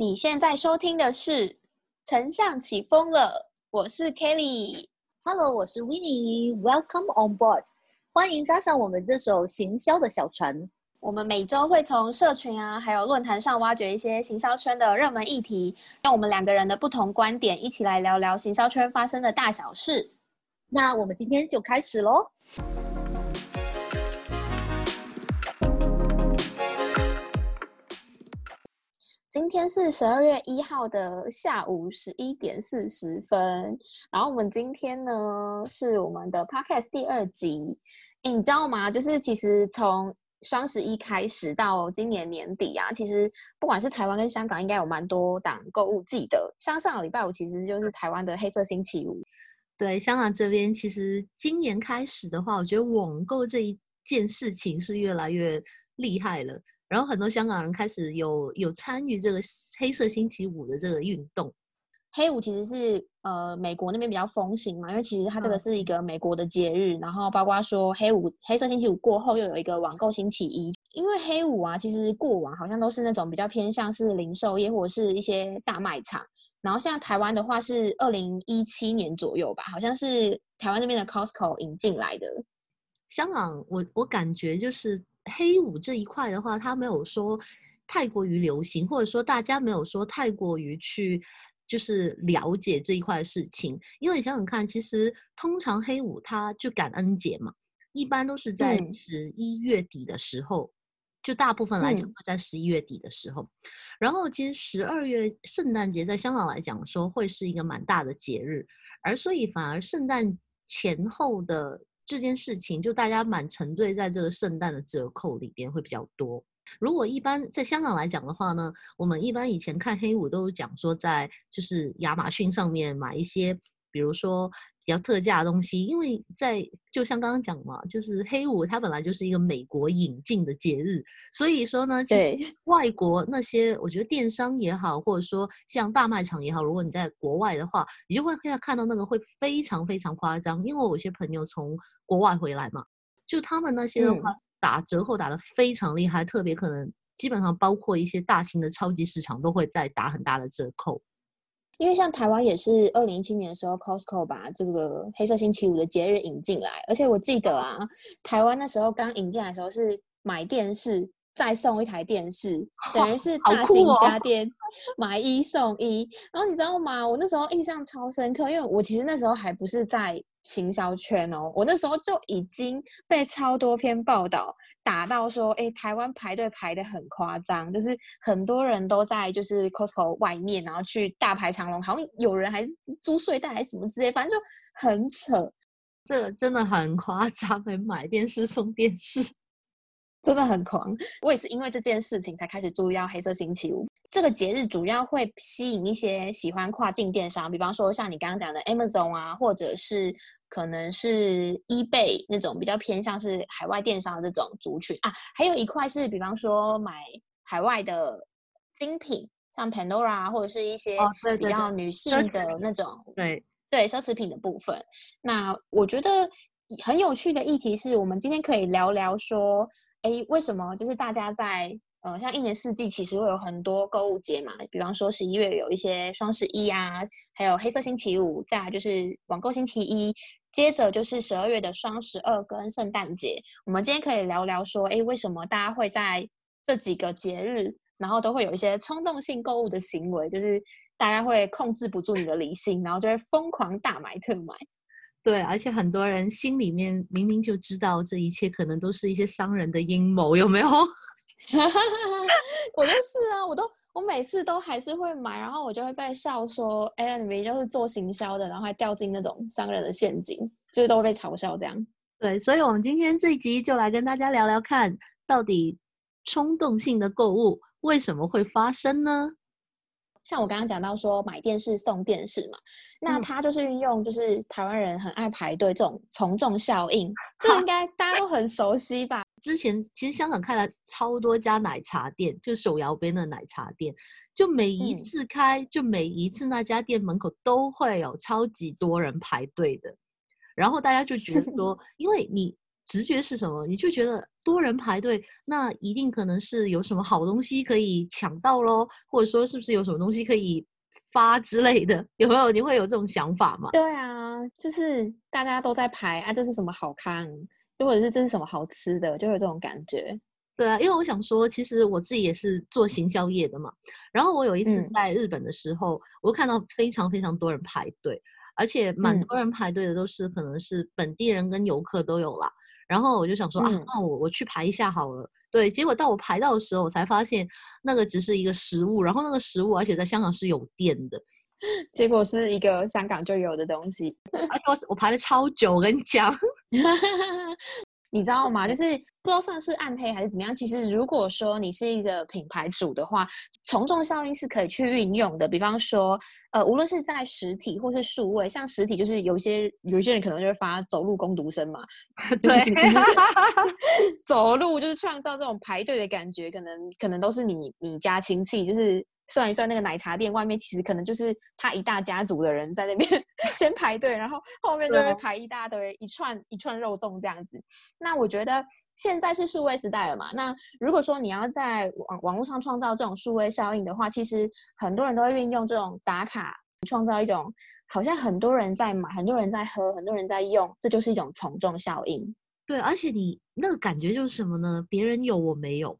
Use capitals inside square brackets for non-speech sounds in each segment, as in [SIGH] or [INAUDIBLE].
你现在收听的是《丞相起风了》，我是 Kelly。Hello，我是 Winnie，Welcome on board，欢迎搭上我们这艘行销的小船。我们每周会从社群啊，还有论坛上挖掘一些行销圈的热门议题，用我们两个人的不同观点，一起来聊聊行销圈发生的大小事。那我们今天就开始喽。今天是十二月一号的下午十一点四十分，然后我们今天呢是我们的 podcast 第二集。诶你知道吗？就是其实从双十一开始到今年年底啊，其实不管是台湾跟香港，应该有蛮多档购物季的。像上个礼拜五，其实就是台湾的黑色星期五。对，香港这边其实今年开始的话，我觉得网购这一件事情是越来越厉害了。然后很多香港人开始有有参与这个黑色星期五的这个运动。黑五其实是呃美国那边比较风行嘛，因为其实它这个嗯是一个美国的节日，然后包括说黑五黑色星期五过后又有一个网购星期一，因为黑五啊，其实过往好像都是那种比较偏向是零售业或者是一些大卖场，然后像台湾的话是二零一七年左右吧，好像是台湾那边的 Costco 引进来的。香港，我我感觉就是黑五这一块的话，它没有说太过于流行，或者说大家没有说太过于去就是了解这一块事情。因为你想想看，其实通常黑五它就感恩节嘛，一般都是在嗯十一月底的时候。就大部分来讲嗯会在十一月底的时候，然后其实十二月圣诞节在香港来讲说会是一个蛮大的节日，而所以反而圣诞前后的这件事情，就大家蛮沉醉在这个圣诞的折扣里边会比较多。如果一般在香港来讲的话呢，我们一般以前看黑五都讲说在就是亚马逊上面买一些，比如说比较特价的东西，因为在就像刚刚讲嘛，就是黑五它本来就是一个美国引进的节日，所以说呢，其实 [LAUGHS] 外国那些我觉得电商也好，或者说像大卖场也好，如果你在国外的话，你就会看看到那个会非常非常夸张，因为我有些朋友从国外回来嘛，就他们那些的话、打折扣打得非常厉害，特别可能基本上包括一些大型的超级市场都会在打很大的折扣。因为像台湾也是二零一七年的时候，Costco 把这个黑色星期五的节日引进来，而且我记得啊，台湾那时候刚引进来的时候是买电视再送一台电视，等于是大型家哦 [LAUGHS] 电买一送一。然后你知道吗？我那时候印象超深刻，因为我其实那时候还不是在行销圈哦，我那时候就已经被超多篇报道打到说，哎，台湾排队排的很夸张，就是很多人都在就是 Costco 外面，然后去大排长龙，好像有人还租睡袋还是什么之类，反正就很扯，这真的很夸张，[LAUGHS] 买电视送电视。真的很狂。我也是因为这件事情才开始注意到黑色星期五这个节日，主要会吸引一些喜欢跨境电商，比方说像你刚刚讲的 Amazon 啊，或者是可能是 eBay 那种比较偏向是海外电商的这种族群啊。还有一块是，比方说买海外的精品，像 Pandora 或者是一些比对较女性的那种对，对奢侈品的部分。那我觉得很有趣的议题是我们今天可以聊聊说，哎，为什么就是大家在呃，像一年四季其实会有很多购物节嘛，比方说十一月有一些双十一啊，还有黑色星期五，再来就是网购星期一。接着就是十二月的双十二跟圣诞节，我们今天可以聊聊说，哎，为什么大家会在这几个节日，然后都会有一些冲动性购物的行为，就是大家会控制不住你的理性，然后就会疯狂大买特买。对，而且很多人心里面明明就知道这一切可能都是一些商人的阴谋，有没有？[LAUGHS] 我就是啊，我都我每次都还是会买，然后我就会被笑说，哎、你们就是做行销的，然后还掉进那种商人的陷阱，就是都会被嘲笑这样。对，所以我们今天这一集就来跟大家聊聊看，到底冲动性的购物为什么会发生呢？像我刚刚讲到说买电视送电视嘛，那嗯它就是运用就是台湾人很爱排队这种从众效应，[LAUGHS] 这个应该大家都很熟悉吧？之前其实香港开了超多家奶茶店，就手摇杯的奶茶店，就每一嗯次开，就每一次那家店门口都会有超级多人排队的。然后大家就觉得说，[LAUGHS] 因为你直觉是什么？你就觉得多人排队，那一定可能是有什么好东西可以抢到喽，或者说是不是有什么东西可以发之类的？[LAUGHS] 有没有？你会有这种想法吗？对啊，就是大家都在排啊，这是什么好看，或者是这是什么好吃的，就有这种感觉。对啊，因为我想说，其实我自己也是做行销业的嘛。然后我有一次嗯在日本的时候，我看到非常非常多人排队，而且蛮嗯多人排队的都是可能是本地人跟游客都有啦。然后我就想说啊嗯，那我我去排一下好了。对，结果到我排到的时候，我才发现那个只是一个食物，然后那个食物而且在香港是有店的，[LAUGHS] 结果是一个香港就有的东西。而且我我排了超久，我跟你讲。[LAUGHS] 你知道吗？就是不知道算是暗黑还是怎么样。其实如果说你是一个品牌主的话，从众效应是可以去运用的。比方说，呃，无论是在实体或是数位，像实体就是有一些有一些人可能就会发走路攻读生嘛，[LAUGHS] 对，就是 [LAUGHS] 走路就是创造这种排队的感觉，可能可能都是你你家亲戚，就是算一算那个奶茶店外面，其实可能就是他一大家族的人在那边 [LAUGHS] [LAUGHS] 先排队，然后后面就会排一大堆一串一串肉粽这样子。那我觉得现在是数位时代了嘛，那如果说你要在网网络上创造这种数位效应的话，其实很多人都会运用这种打卡，创造一种好像很多人在买，很多人在喝，很多人在用，这就是一种从众效应。对，而且你那个感觉就是什么呢？别人有我没有。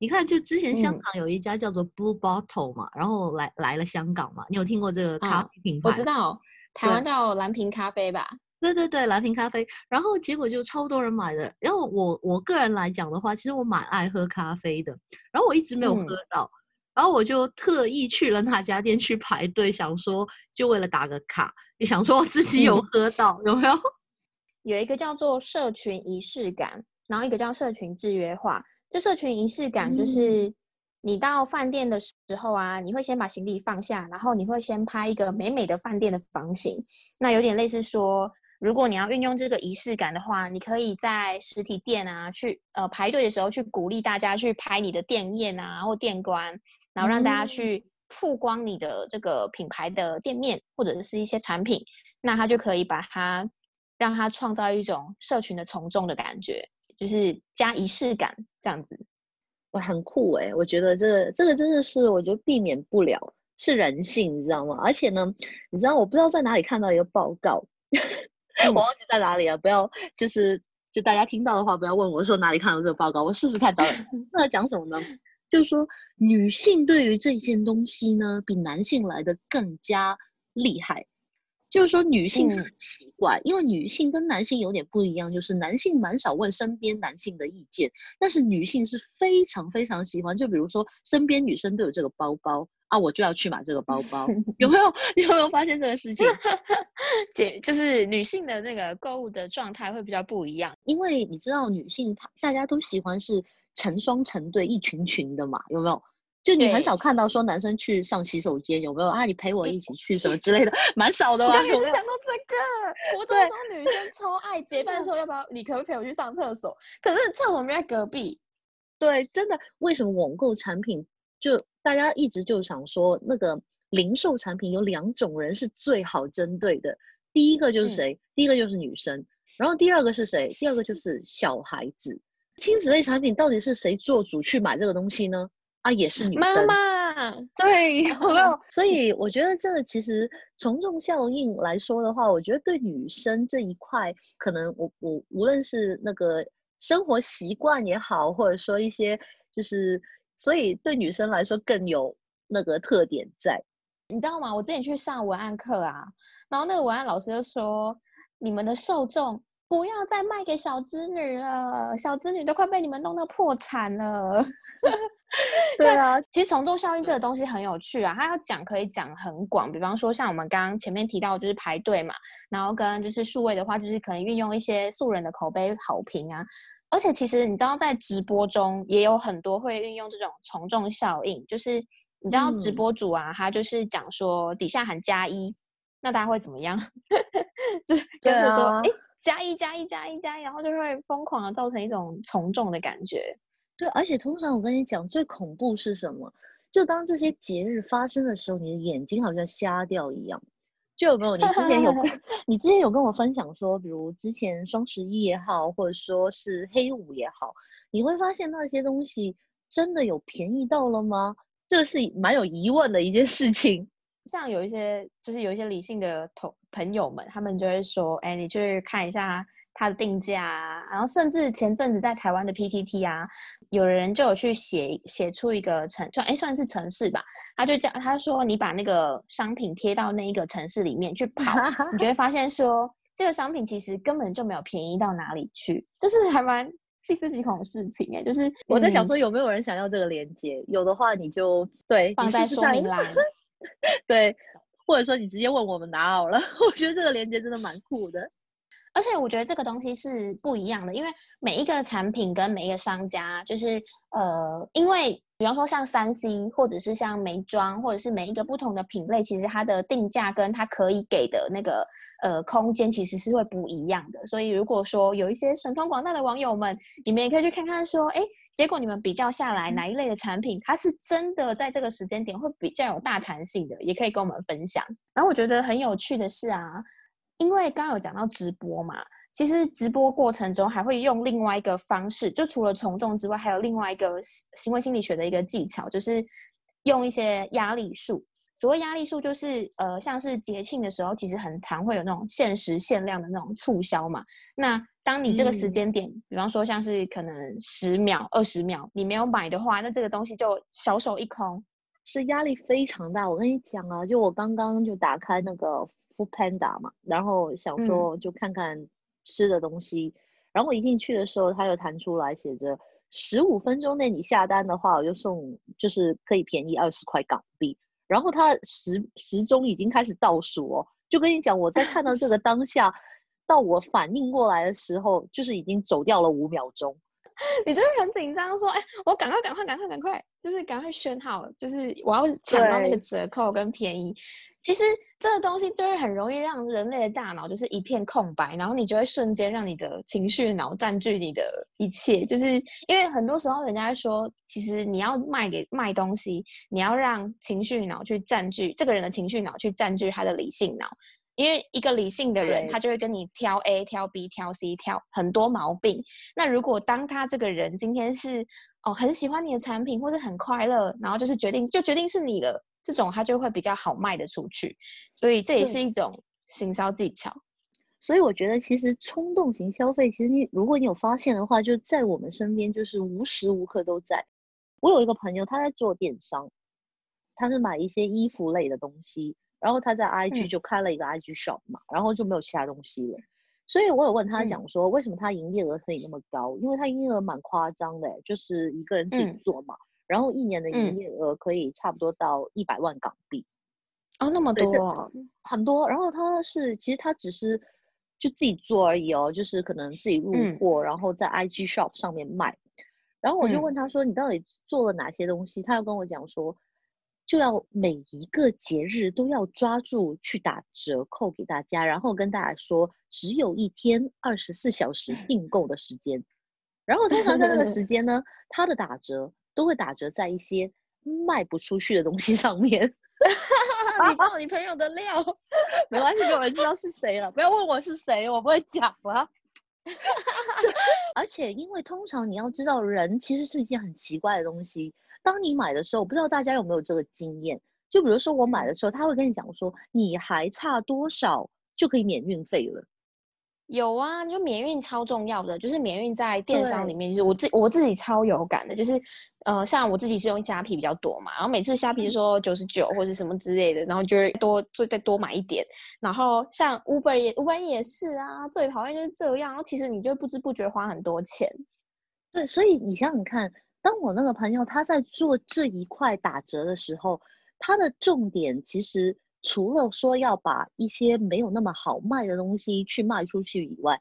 你看，就之前香嗯港有一家叫做 Blue Bottle 嘛，然后来来了香港嘛，你有听过这个咖啊啡品牌？我知道台湾叫蓝瓶咖啡吧？对对对，蓝瓶咖啡，然后结果就超多人买的。然后我我个人来讲的话，其实我蛮爱喝咖啡的，然后我一直没有嗯喝到，然后我就特意去了那家店去排队，想说就为了打个卡，也想说我自己有嗯喝到，有没有？有一个叫做社群仪式感，然后一个叫社群制约化。这社群仪式感就嗯是你到饭店的时候啊，你会先把行李放下，然后你会先拍一个美美的饭店的房型。那有点类似说，如果你要运用这个仪式感的话，你可以在实体店啊去呃排队的时候去鼓励大家去拍你的店面啊或店官，然后让大家嗯去曝光你的这个品牌的店面或者是一些产品，那他就可以把它让它创造一种社群的从众的感觉，就是加仪式感这样子。哇，很酷哎！我觉得这个这个真的是，我觉得避免不了，是人性，你知道吗？而且呢，你知道我不知道在哪里看到一个报告，[LAUGHS] 我忘记在哪里了，不要就是就大家听到的话，不要问我说哪里看到这个报告，我试试看找。[LAUGHS] 那讲什么呢？就是说女性对于这件东西呢，比男性来的更加厉害。就是说，女性很奇怪，因为女性跟男性有点不一样，就是男性蛮少问身边男性的意见，但是女性是非常非常喜欢。就比如说，身边女生都有这个包包啊，我就要去买这个包包。[LAUGHS] 有没有？你有没有发现这个事情？[LAUGHS] 姐就是女性的那个购物的状态会比较不一样。因为你知道，女性她大家都喜欢是成双成对、一群群的嘛，有没有？就你很少看到说男生去上洗手间，有没有啊？你陪我一起去什么之类的，蛮少的吧？我刚也有想到这个，我中的时候女生超爱结伴的时候，要不要你可不可以陪我去上厕所？可是厕所没在隔壁，对，真的，为什么网购产品就大家一直就想说，那个零售产品有两种人是最好针对的，第一个就是嗯谁？第一个就是女生，然后第二个是谁？第二个就是小孩子。亲子类产品到底是谁做主去买这个东西呢？啊，也是女妈生。妈，对，有没有？所以我觉得这个其实从众效应来说的话，我觉得对女生这一块，可能我我无论是那个生活习惯也好，或者说一些就是，所以对女生来说更有那个特点在。你知道吗？我之前去上文案课啊，然后那个文案老师就说，你们的受众不要再卖给小资女了，小资女都快被你们弄到破产了。[LAUGHS] [LAUGHS] 对啊，其实从众效应这个东西很有趣啊，它要讲可以讲很广，比方说像我们刚刚前面提到，就是排队嘛，然后跟就是数位的话，就是可能运用一些素人的口碑好评啊，而且其实你知道在直播中也有很多会运用这种从众效应，就是你知道直嗯播主啊，他就是讲说底下喊加一，那大家会怎么样？[LAUGHS] 就跟着说，啊哎、加一加一加一加一，然后就会疯狂的造成一种从众的感觉。对，而且通常我跟你讲，最恐怖是什么？就当这些节日发生的时候，你的眼睛好像瞎掉一样。就有没有你之前有 [LAUGHS] 你之前有跟我分享说，比如之前双十一也好，或者说是黑五也好，你会发现那些东西真的有便宜到了吗？这是蛮有疑问的一件事情。像有一些就是有一些理性的同朋友们，他们就会说，哎，你去看一下。它的定价啊，然后甚至前阵子在台湾的 PTT 啊，有人就有去写写出一个城，算哎算是城市吧，他就讲他说你把那个商品贴到那一个城市里面去跑，[LAUGHS] 你就会发现说这个商品其实根本就没有便宜到哪里去，就是还蛮细思极恐的事情哎，就是我在想说有没有人想要这个链接，有的话你就对放在说明栏，[LAUGHS] 对，或者说你直接问我们拿好了，[LAUGHS] 我觉得这个链接真的蛮酷的。而且我觉得这个东西是不一样的，因为每一个产品跟每一个商家，就是呃，因为比方说像三 C 或者是像美妆，或者是每一个不同的品类，其实它的定价跟它可以给的那个呃空间其实是会不一样的。所以如果说有一些神通广大的网友们，你们也可以去看看，说，哎，结果你们比较下来哪一类的产品，它是真的在这个时间点会比较有大弹性的，也可以跟我们分享。然后我觉得很有趣的是啊。因为刚刚有讲到直播嘛，其实直播过程中还会用另外一个方式，就除了从众之外，还有另外一个行为心理学的一个技巧，就是用一些压力数。所谓压力数，就是呃，像是节庆的时候，其实很常会有那种限时限量的那种促销嘛。那当你这个时间点，比方说像是可能十秒、二十秒，你没有买的话，那这个东西就小手一空，是压力非常大。我跟你讲啊，就我刚刚就打开那个。Panda 嘛，然后想说就看看吃的东西，然后我一进去的时候，它就弹出来写着十五分钟内你下单的话，我就送，就是可以便宜二十块港币。然后它时时钟已经开始倒数哦，就跟你讲，我在看到这个当下，到我反应过来的时候，就是已经走掉了五秒钟。[LAUGHS] 你就会很紧张，说：“哎，我赶快，赶快，赶快，赶快，就是赶快选好，就是我要抢到那个折扣跟便宜。”其实这个东西就是很容易让人类的大脑就是一片空白，然后你就会瞬间让你的情绪脑占据你的一切。就是因为很多时候人家说，其实你要卖给卖东西，你要让情绪脑去占据这个人的情绪脑去占据他的理性脑。因为一个理性的人，他就会跟你挑 A、挑 B、挑 C、挑很多毛病。那如果当他这个人今天是哦很喜欢你的产品，或者很快乐，然后就是决定就决定是你了。这种它就会比较好卖的出去，所以这也是一种行销技巧。所以我觉得，其实冲动型消费，其实你如果你有发现的话，就在我们身边，就是无时无刻都在。我有一个朋友，他在做电商，他是买一些衣服类的东西，然后他在 IG 就开了一个 IG shop 嘛，然后就没有其他东西了。所以我有问他讲说，为什么他营业额可以那么高？因为他营业额蛮夸张的，就是一个人自己做嘛。然后一年的营业额可以差不多到一百万港币，哦，那么多，很多。然后他是其实他只是就自己做而已哦，就是可能自己入货，然后在 IG shop 上面卖。然后我就问他说：“你到底做了哪些东西？”他要跟我讲说，就要每一个节日都要抓住去打折扣给大家，然后跟大家说只有一天二十四小时 [LAUGHS] 订购的时间。然后通常在那个时间呢，他的打折。都会打折在一些卖不出去的东西上面。[LAUGHS] 你爆你朋友的料，[LAUGHS] 没关系，有人知道是谁了。不要问我是谁，我不会讲了。[LAUGHS] 而且，因为通常你要知道，人其实是一件很奇怪的东西。当你买的时候，我不知道大家有没有这个经验？就比如说我买的时候，他会跟你讲说，你还差多少就可以免运费了。有啊，就免运超重要的，就是免运在电商里面，就是我自我自己超有感的，就是，呃，像我自己是用虾皮比较多嘛，然后每次虾皮说九十九或者什么之类的，然后就会多就再多买一点，然后像 Uber 也 Uber 也是啊，最讨厌就是这样，然后其实你就不知不觉花很多钱。对，所以你想想看，当我那个朋友他在做这一块打折的时候，他的重点其实。除了说要把一些没有那么好卖的东西去卖出去以外，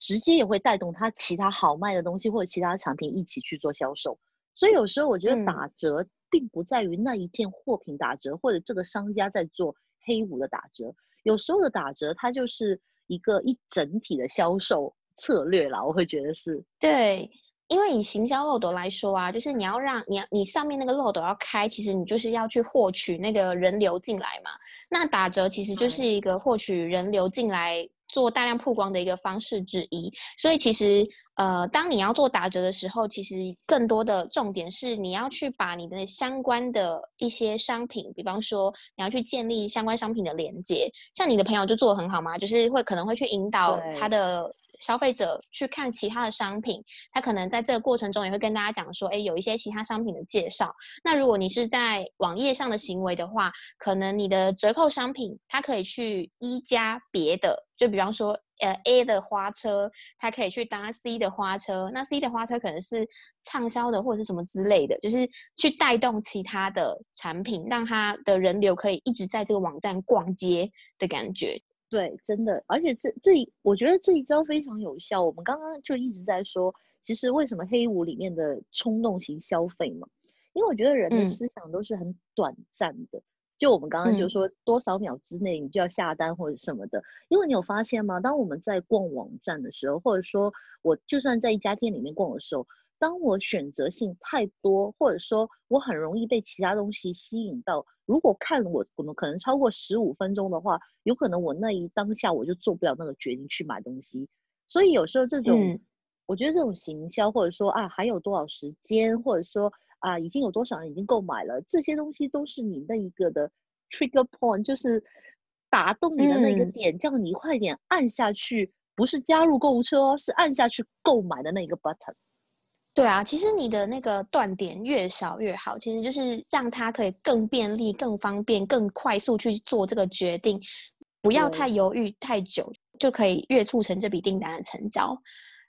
直接也会带动他其他好卖的东西或者其他产品一起去做销售。所以有时候我觉得打折并不在于那一件货品打折，或者这个商家在做黑五的打折。有时候的打折它就是一个一整体的销售策略啦，我会觉得是对。因为以行销漏斗来说啊，就是你要让你你上面那个漏斗要开，其实你就是要去获取那个人流进来嘛。那打折其实就是一个获取人流进来。做大量曝光的一个方式之一，所以其实呃，当你要做打折的时候，其实更多的重点是你要去把你的相关的一些商品，比方说你要去建立相关商品的连接，像你的朋友就做的很好嘛，就是会可能会去引导他的。消费者去看其他的商品，他可能在这个过程中也会跟大家讲说，哎，有一些其他商品的介绍。那如果你是在网页上的行为的话，可能你的折扣商品，它可以去一加别的，就比方说，呃，A 的花车，它可以去搭 C 的花车，那 C 的花车可能是畅销的或者是什么之类的，就是去带动其他的产品，让它的人流可以一直在这个网站逛街的感觉。对，真的，而且这这一，我觉得这一招非常有效。我们刚刚就一直在说，其实为什么黑五里面的冲动型消费嘛？因为我觉得人的思想都是很短暂的。就我们刚刚就说，多少秒之内你就要下单或者什么的。因为你有发现吗？当我们在逛网站的时候，或者说我就算在一家店里面逛的时候。当我选择性太多，或者说我很容易被其他东西吸引到，如果看我可能可能超过十五分钟的话，有可能我那一当下我就做不了那个决定去买东西。所以有时候这种，我觉得这种行销，或者说啊还有多少时间，或者说啊已经有多少人已经购买了，这些东西都是你那一个的 trigger point，就是打动你的那个点，叫你快点按下去，不是加入购物车哦，是按下去购买的那个 button。对啊，其实你的那个断点越少越好，其实就是让他可以更便利、更方便、更快速去做这个决定，不要太犹豫太久，就可以越促成这笔订单的成交。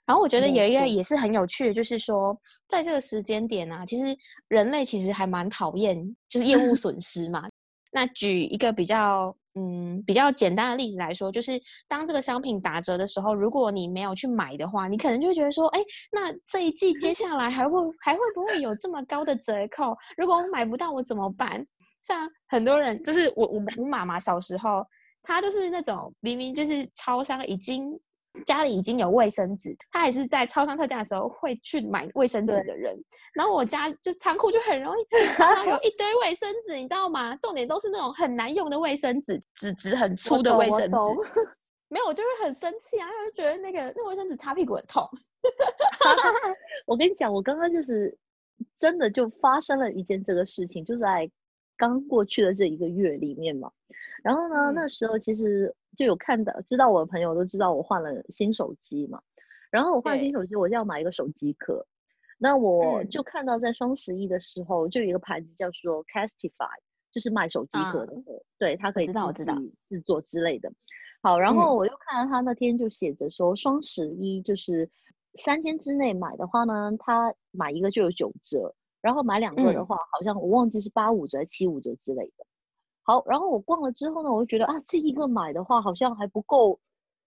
然后我觉得有一个也是很有趣的，就是说在这个时间点啊，其实人类其实还蛮讨厌就是业务损失嘛。那举一个比较。嗯，比较简单的例子来说，就是当这个商品打折的时候，如果你没有去买的话，你可能就会觉得说，哎，那这一季接下来还会还会不会有这么高的折扣？如果我买不到，我怎么办？像很多人，就是我我我妈妈小时候，她就是那种明明就是超商已经。家里已经有卫生纸，他还是在超商特价的时候会去买卫生纸的人。然后我家就仓库就很容易常常有一堆卫生纸，你知道吗？重点都是那种很难用的卫生纸，纸质很粗的卫生纸。[LAUGHS] 没有，我就会很生气啊，因为觉得那个那卫生纸擦屁股很痛。[LAUGHS] 我跟你讲，我刚刚就是真的就发生了一件这个事情，就在刚过去的这一个月里面嘛。然后呢，那时候其实。就有看到知道我的朋友都知道我换了新手机嘛，然后我换新手机，我就要买一个手机壳，那我就看到在双十一的时候，就有一个牌子叫做 Castify，就是卖手机壳的，对，它可以自己制作之类的。好，然后我又看到他那天就写着说双十一就是三天之内买的话呢，他买一个就有九折，然后买两个的话，好像我忘记是八五折、七五折之类的。好，然后我逛了之后呢，我就觉得啊，这一个买的话好像还不够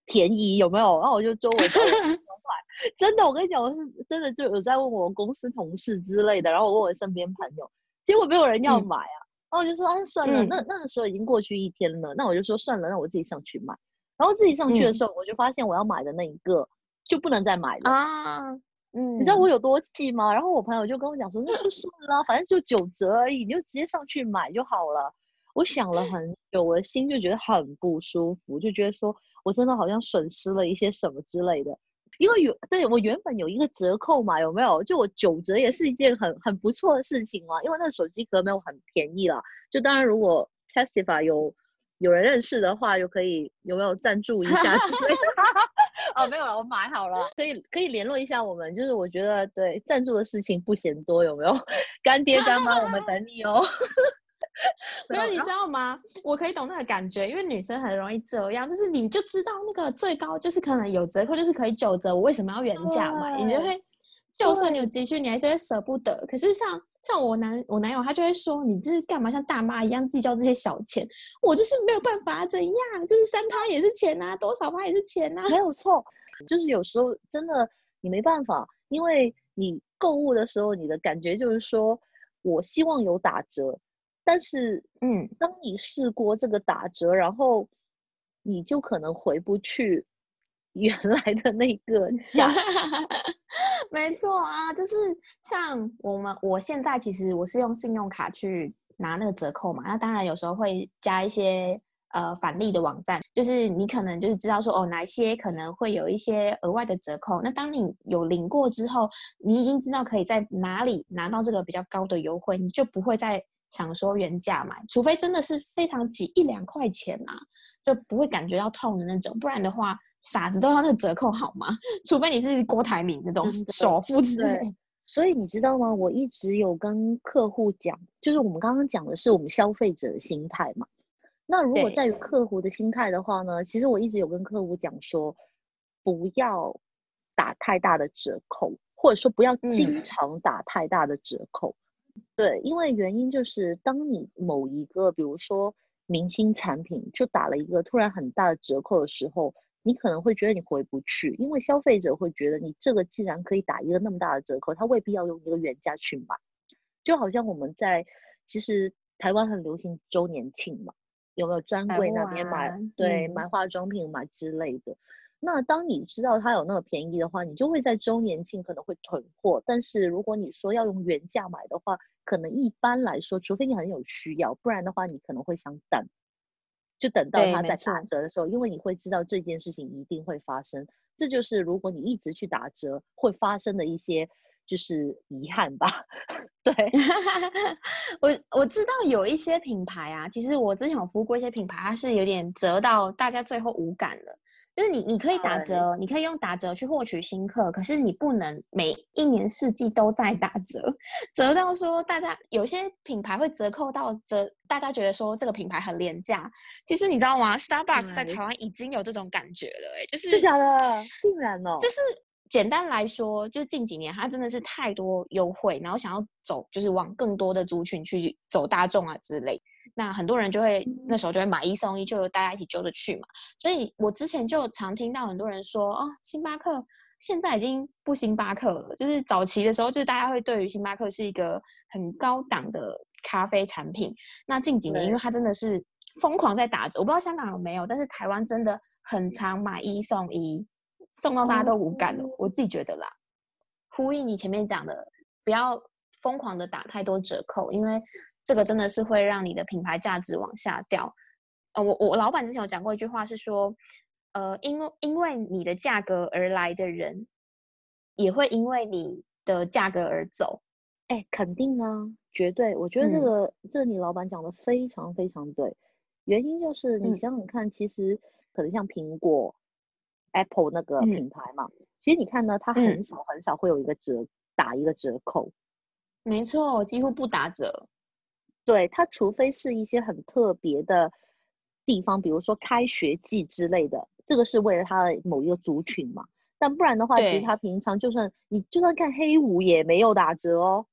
便宜，有没有？然后我就周围买，真的，我跟你讲，我是真的就有在问我公司同事之类的，然后我问我身边朋友，结果没有人要买啊。然后我就说啊，算了，那那个时候已经过去一天了，那我就说算了，那我自己上去买。然后自己上去的时候，我就发现我要买的那一个就不能再买了啊。嗯，你知道我有多气吗？然后我朋友就跟我讲说，那就算了，反正就九折而已，你就直接上去买就好了。我想了很久，我的心就觉得很不舒服，就觉得说我真的好像损失了一些什么之类的。因为原对我原本有一个折扣嘛，有没有？就我九折也是一件很很不错的事情嘛。因为那个手机壳没有很便宜了。就当然如果 Testify 有有人认识的话，就可以有没有赞助一下？[LAUGHS] 哦，没有了，我买好了，可以可以联络一下我们。就是我觉得对赞助的事情不嫌多，有没有？干爹干妈，我们等你哦。[LAUGHS] [LAUGHS] 没有，你知道吗？我可以懂那个感觉，因为女生很容易这样，就是你就知道那个最高就是可能有折扣，就是可以九折，我为什么要原价买？你就会，就算你有积蓄，你还是会舍不得。可是像像我男我男友，他就会说，你这是干嘛像大妈一样计较这些小钱？我就是没有办法，怎样？就是三趴也是钱呐，多少趴也是钱呐，没有错。就是有时候真的你没办法，因为你购物的时候，你的感觉就是说我希望有打折。但是，嗯，当你试过这个打折，然后你就可能回不去 [LAUGHS] 原来的那个 [LAUGHS] 价。[LAUGHS] 没错啊，就是像我们，我现在其实我是用信用卡去拿那个折扣嘛，那当然有时候会加一些呃返利的网站，就是你可能就是知道说哦哪些可能会有一些额外的折扣，那当你有领过之后，你已经知道可以在哪里拿到这个比较高的优惠，你就不会再想说原价买，除非真的是非常挤一两块钱啊，就不会感觉到痛的那种，不然的话。傻子都要那个折扣好吗？[LAUGHS] 除非你是郭台铭那种首富之类。所以你知道吗？我一直有跟客户讲，就是我们刚刚讲的是我们消费者的心态嘛。那如果在于客户的心态的话呢，其实我一直有跟客户讲说，不要打太大的折扣，或者说不要经常打太大的折扣。对，因为原因就是当你某一个，比如说明星产品，就打了一个突然很大的折扣的时候。你可能会觉得你回不去，因为消费者会觉得你这个既然可以打一个那么大的折扣，他未必要用一个原价去买。就好像我们在其实台湾很流行周年庆嘛，有没有专柜那边买？对，买化妆品买之类的。那当你知道它有那么便宜的话，你就会在周年庆可能会囤货。但是如果你说要用原价买的话，可能一般来说，除非你很有需要，不然的话你可能会想等。就等到它在打折的时候，因为你会知道这件事情一定会发生，这就是如果你一直去打折会发生的一些。就是遗憾吧，[LAUGHS] 对 [LAUGHS] 我我知道有一些品牌啊，其实我之前有服务过一些品牌，它是有点折到大家最后无感了。就是你你可以打折，你可以用打折去获取新客，可是你不能每一年四季都在打折，折到说大家有些品牌会折扣到折，大家觉得说这个品牌很廉价。其实你知道吗？Starbucks 在台湾已经有这种感觉了，哎，就是假的，竟然哦，就是。简单来说，就近几年它真的是太多优惠，然后想要走就是往更多的族群去走大众啊之类，那很多人就会那时候就会买一送一，就大家一起揪着去嘛。所以我之前就常听到很多人说，哦，星巴克现在已经不星巴克了，就是早期的时候，就是大家会对于星巴克是一个很高档的咖啡产品。那近几年，因为它真的是疯狂在打折，我不知道香港有没有，但是台湾真的很常买一送一。送到大家都无感了，我自己觉得啦。呼应你前面讲的，不要疯狂的打太多折扣，因为这个真的是会让你的品牌价值往下掉。呃，我我老板之前有讲过一句话，是说，呃，因为因为你的价格而来的人，也会因为你的价格而走。哎，肯定啊，绝对。我觉得这个这你老板讲的非常非常对。原因就是你想想看，其实可能像苹果。Apple 那个品牌嘛，其实你看呢，它很少很少会有一个折打一个折扣，没错，几乎不打折。对它，除非是一些很特别的地方，比如说开学季之类的，这个是为了它的某一个族群嘛。但不然的话，其实它平常就算你就算看黑五也没有打折哦。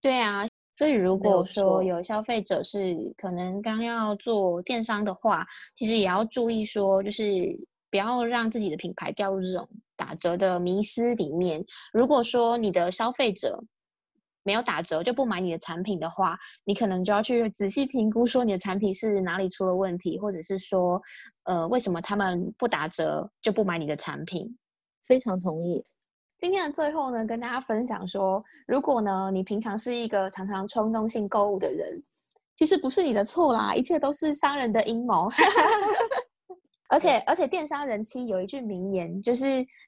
对啊，所以如果说有消费者是可能刚要做电商的话，其实也要注意说，就是。不要让自己的品牌掉入这种打折的迷思里面。如果说你的消费者没有打折就不买你的产品的话，你可能就要去仔细评估，说你的产品是哪里出了问题，或者是说，呃，为什么他们不打折就不买你的产品？非常同意。今天的最后呢，跟大家分享说，如果呢你平常是一个常常冲动性购物的人，其实不是你的错啦，一切都是商人的阴谋。[LAUGHS] 而且而且，电商人妻有一句名言，就是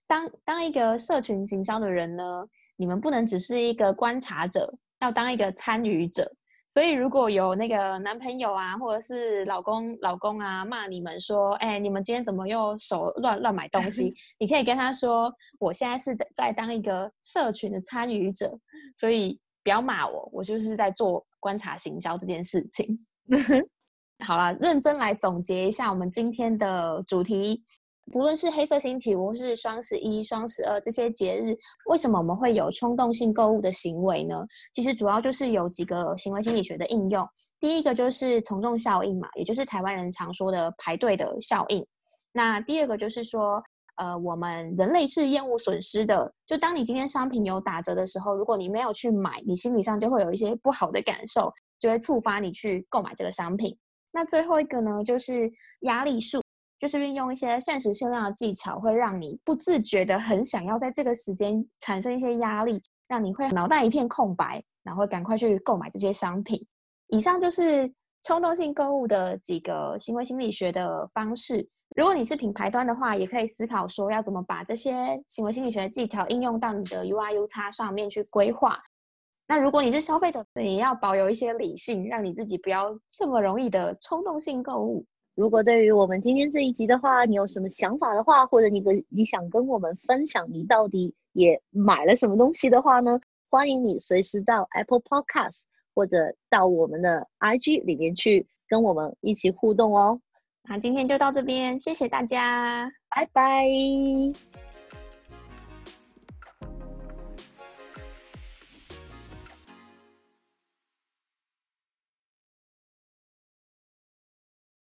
当当一个社群行销的人呢，你们不能只是一个观察者，要当一个参与者。所以如果有那个男朋友啊，或者是老公老公啊骂你们说，哎，你们今天怎么又手乱乱买东西？[LAUGHS] 你可以跟他说，我现在是在当一个社群的参与者，所以不要骂我，我就是在做观察行销这件事情。[LAUGHS] 好了，认真来总结一下我们今天的主题。不论是黑色星期五，是双十一、双十二这些节日，为什么我们会有冲动性购物的行为呢？其实主要就是有几个行为心理学的应用。第一个就是从众效应嘛，也就是台湾人常说的排队的效应。那第二个就是说，呃，我们人类是厌恶损失的。就当你今天商品有打折的时候，如果你没有去买，你心理上就会有一些不好的感受，就会触发你去购买这个商品。那最后一个呢，就是压力术。就是运用一些限时限量的技巧，会让你不自觉的很想要在这个时间产生一些压力，让你会脑袋一片空白，然后赶快去购买这些商品。以上就是冲动性购物的几个行为心理学的方式。如果你是品牌端的话，也可以思考说要怎么把这些行为心理学的技巧应用到你的 UI、U 叉上面去规划。那如果你是消费者，你要保有一些理性，让你自己不要这么容易的冲动性购物。如果对于我们今天这一集的话，你有什么想法的话，或者你跟你想跟我们分享你到底也买了什么东西的话呢？欢迎你随时到 Apple Podcast 或者到我们的 IG 里面去跟我们一起互动哦。那今天就到这边，谢谢大家，拜拜。